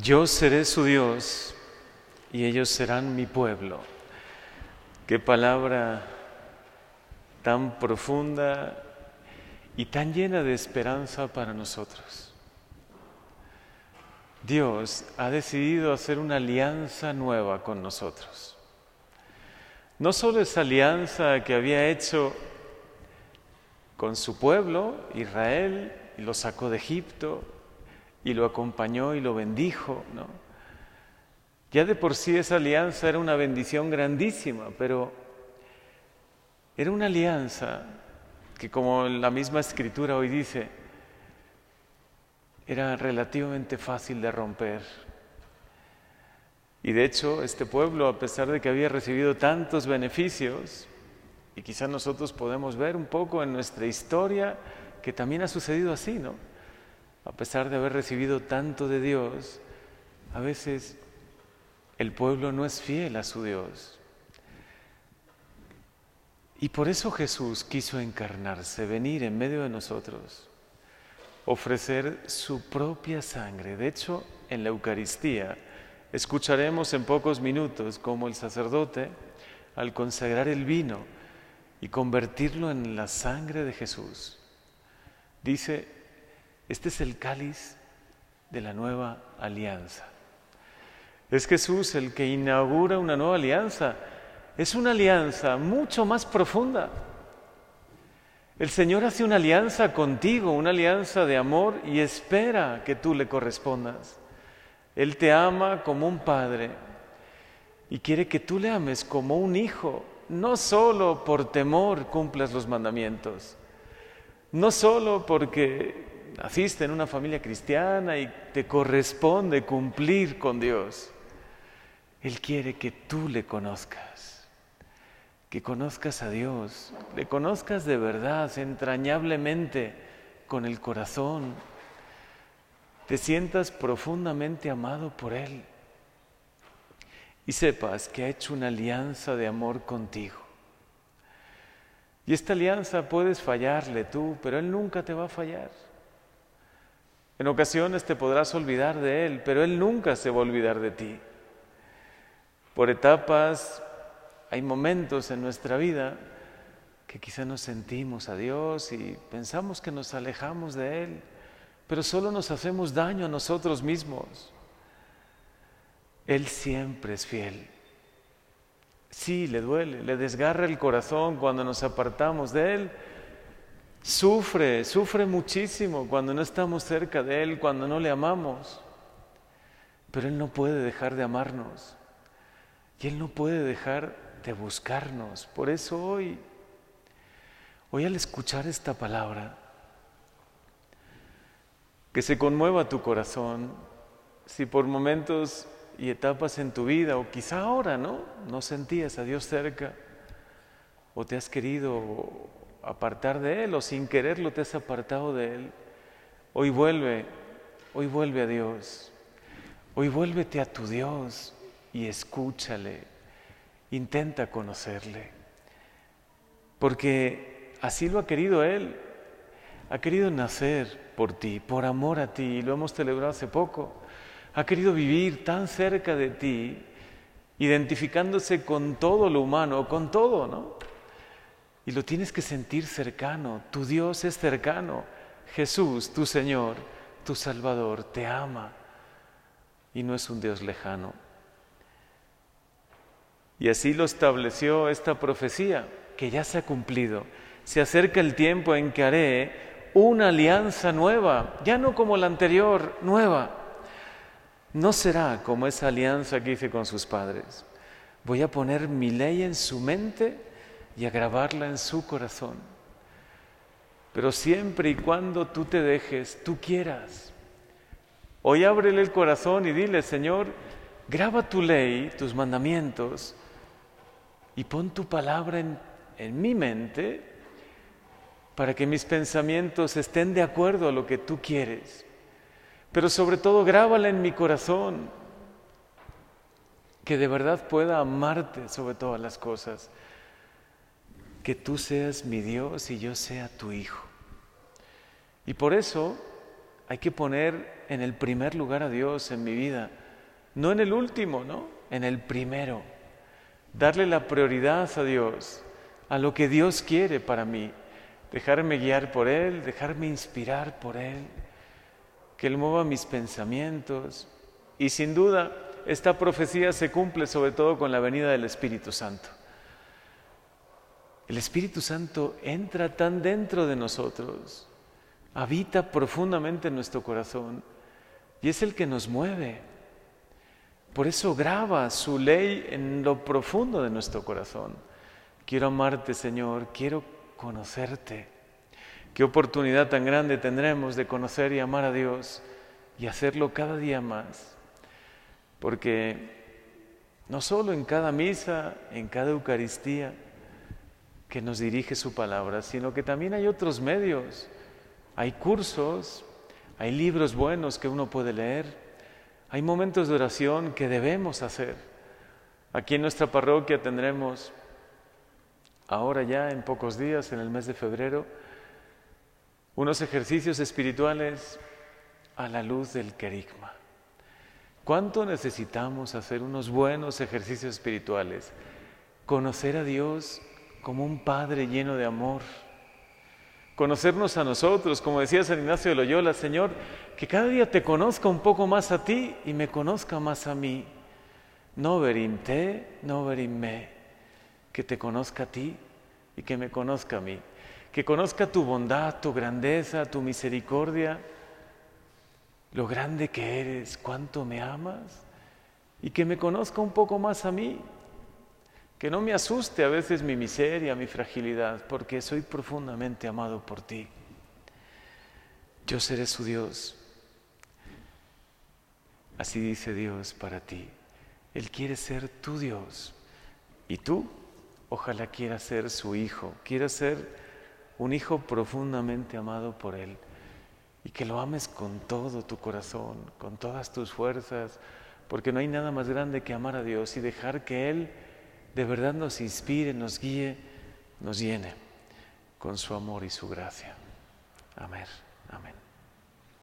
Yo seré su Dios y ellos serán mi pueblo. Qué palabra tan profunda y tan llena de esperanza para nosotros. Dios ha decidido hacer una alianza nueva con nosotros. No solo esa alianza que había hecho con su pueblo, Israel, y lo sacó de Egipto, y lo acompañó y lo bendijo, ¿no? Ya de por sí esa alianza era una bendición grandísima, pero era una alianza que como la misma escritura hoy dice, era relativamente fácil de romper. Y de hecho, este pueblo, a pesar de que había recibido tantos beneficios, y quizás nosotros podemos ver un poco en nuestra historia que también ha sucedido así, ¿no? A pesar de haber recibido tanto de Dios, a veces el pueblo no es fiel a su Dios. Y por eso Jesús quiso encarnarse, venir en medio de nosotros, ofrecer su propia sangre. De hecho, en la Eucaristía escucharemos en pocos minutos cómo el sacerdote, al consagrar el vino y convertirlo en la sangre de Jesús, dice, este es el cáliz de la nueva alianza. Es Jesús el que inaugura una nueva alianza. Es una alianza mucho más profunda. El Señor hace una alianza contigo, una alianza de amor y espera que tú le correspondas. Él te ama como un padre y quiere que tú le ames como un hijo, no solo por temor cumplas los mandamientos, no solo porque naciste en una familia cristiana y te corresponde cumplir con Dios. Él quiere que tú le conozcas, que conozcas a Dios, le conozcas de verdad, entrañablemente, con el corazón, te sientas profundamente amado por Él y sepas que ha hecho una alianza de amor contigo. Y esta alianza puedes fallarle tú, pero Él nunca te va a fallar. En ocasiones te podrás olvidar de Él, pero Él nunca se va a olvidar de ti por etapas, hay momentos en nuestra vida que quizá nos sentimos a Dios y pensamos que nos alejamos de Él, pero solo nos hacemos daño a nosotros mismos. Él siempre es fiel. Sí, le duele, le desgarra el corazón cuando nos apartamos de Él. Sufre, sufre muchísimo cuando no estamos cerca de Él, cuando no le amamos. Pero Él no puede dejar de amarnos. Y Él no puede dejar de buscarnos. Por eso hoy, hoy al escuchar esta palabra, que se conmueva tu corazón, si por momentos y etapas en tu vida, o quizá ahora, ¿no? No sentías a Dios cerca, o te has querido apartar de Él, o sin quererlo te has apartado de Él. Hoy vuelve, hoy vuelve a Dios. Hoy vuélvete a tu Dios y escúchale, intenta conocerle, porque así lo ha querido Él, ha querido nacer por ti, por amor a ti, y lo hemos celebrado hace poco, ha querido vivir tan cerca de ti, identificándose con todo lo humano, con todo, ¿no? Y lo tienes que sentir cercano, tu Dios es cercano, Jesús, tu Señor, tu Salvador, te ama y no es un Dios lejano. Y así lo estableció esta profecía, que ya se ha cumplido. Se acerca el tiempo en que haré una alianza nueva, ya no como la anterior, nueva. No será como esa alianza que hice con sus padres. Voy a poner mi ley en su mente y a grabarla en su corazón. Pero siempre y cuando tú te dejes, tú quieras. Hoy ábrele el corazón y dile, Señor, graba tu ley, tus mandamientos, y pon tu palabra en, en mi mente para que mis pensamientos estén de acuerdo a lo que tú quieres. Pero sobre todo grábala en mi corazón, que de verdad pueda amarte sobre todas las cosas, que tú seas mi Dios y yo sea tu Hijo. Y por eso hay que poner en el primer lugar a Dios en mi vida, no en el último, ¿no? En el primero. Darle la prioridad a Dios, a lo que Dios quiere para mí. Dejarme guiar por Él, dejarme inspirar por Él, que Él mueva mis pensamientos. Y sin duda, esta profecía se cumple sobre todo con la venida del Espíritu Santo. El Espíritu Santo entra tan dentro de nosotros, habita profundamente en nuestro corazón y es el que nos mueve. Por eso graba su ley en lo profundo de nuestro corazón. Quiero amarte, Señor, quiero conocerte. Qué oportunidad tan grande tendremos de conocer y amar a Dios y hacerlo cada día más. Porque no solo en cada misa, en cada Eucaristía, que nos dirige su palabra, sino que también hay otros medios. Hay cursos, hay libros buenos que uno puede leer, hay momentos de oración que debemos hacer. Aquí en nuestra parroquia tendremos, ahora ya en pocos días, en el mes de febrero, unos ejercicios espirituales a la luz del querigma. ¿Cuánto necesitamos hacer unos buenos ejercicios espirituales? Conocer a Dios como un Padre lleno de amor. Conocernos a nosotros, como decía San Ignacio de Loyola, Señor, que cada día te conozca un poco más a ti y me conozca más a mí. No verim te, no verim me. Que te conozca a ti y que me conozca a mí. Que conozca tu bondad, tu grandeza, tu misericordia, lo grande que eres, cuánto me amas y que me conozca un poco más a mí que no me asuste a veces mi miseria, mi fragilidad, porque soy profundamente amado por ti. Yo seré su Dios. Así dice Dios para ti. Él quiere ser tu Dios. Y tú, ojalá quieras ser su hijo, quieras ser un hijo profundamente amado por Él. Y que lo ames con todo tu corazón, con todas tus fuerzas, porque no hay nada más grande que amar a Dios y dejar que Él de verdad nos inspire, nos guíe, nos llene con su amor y su gracia. Amén. Amén.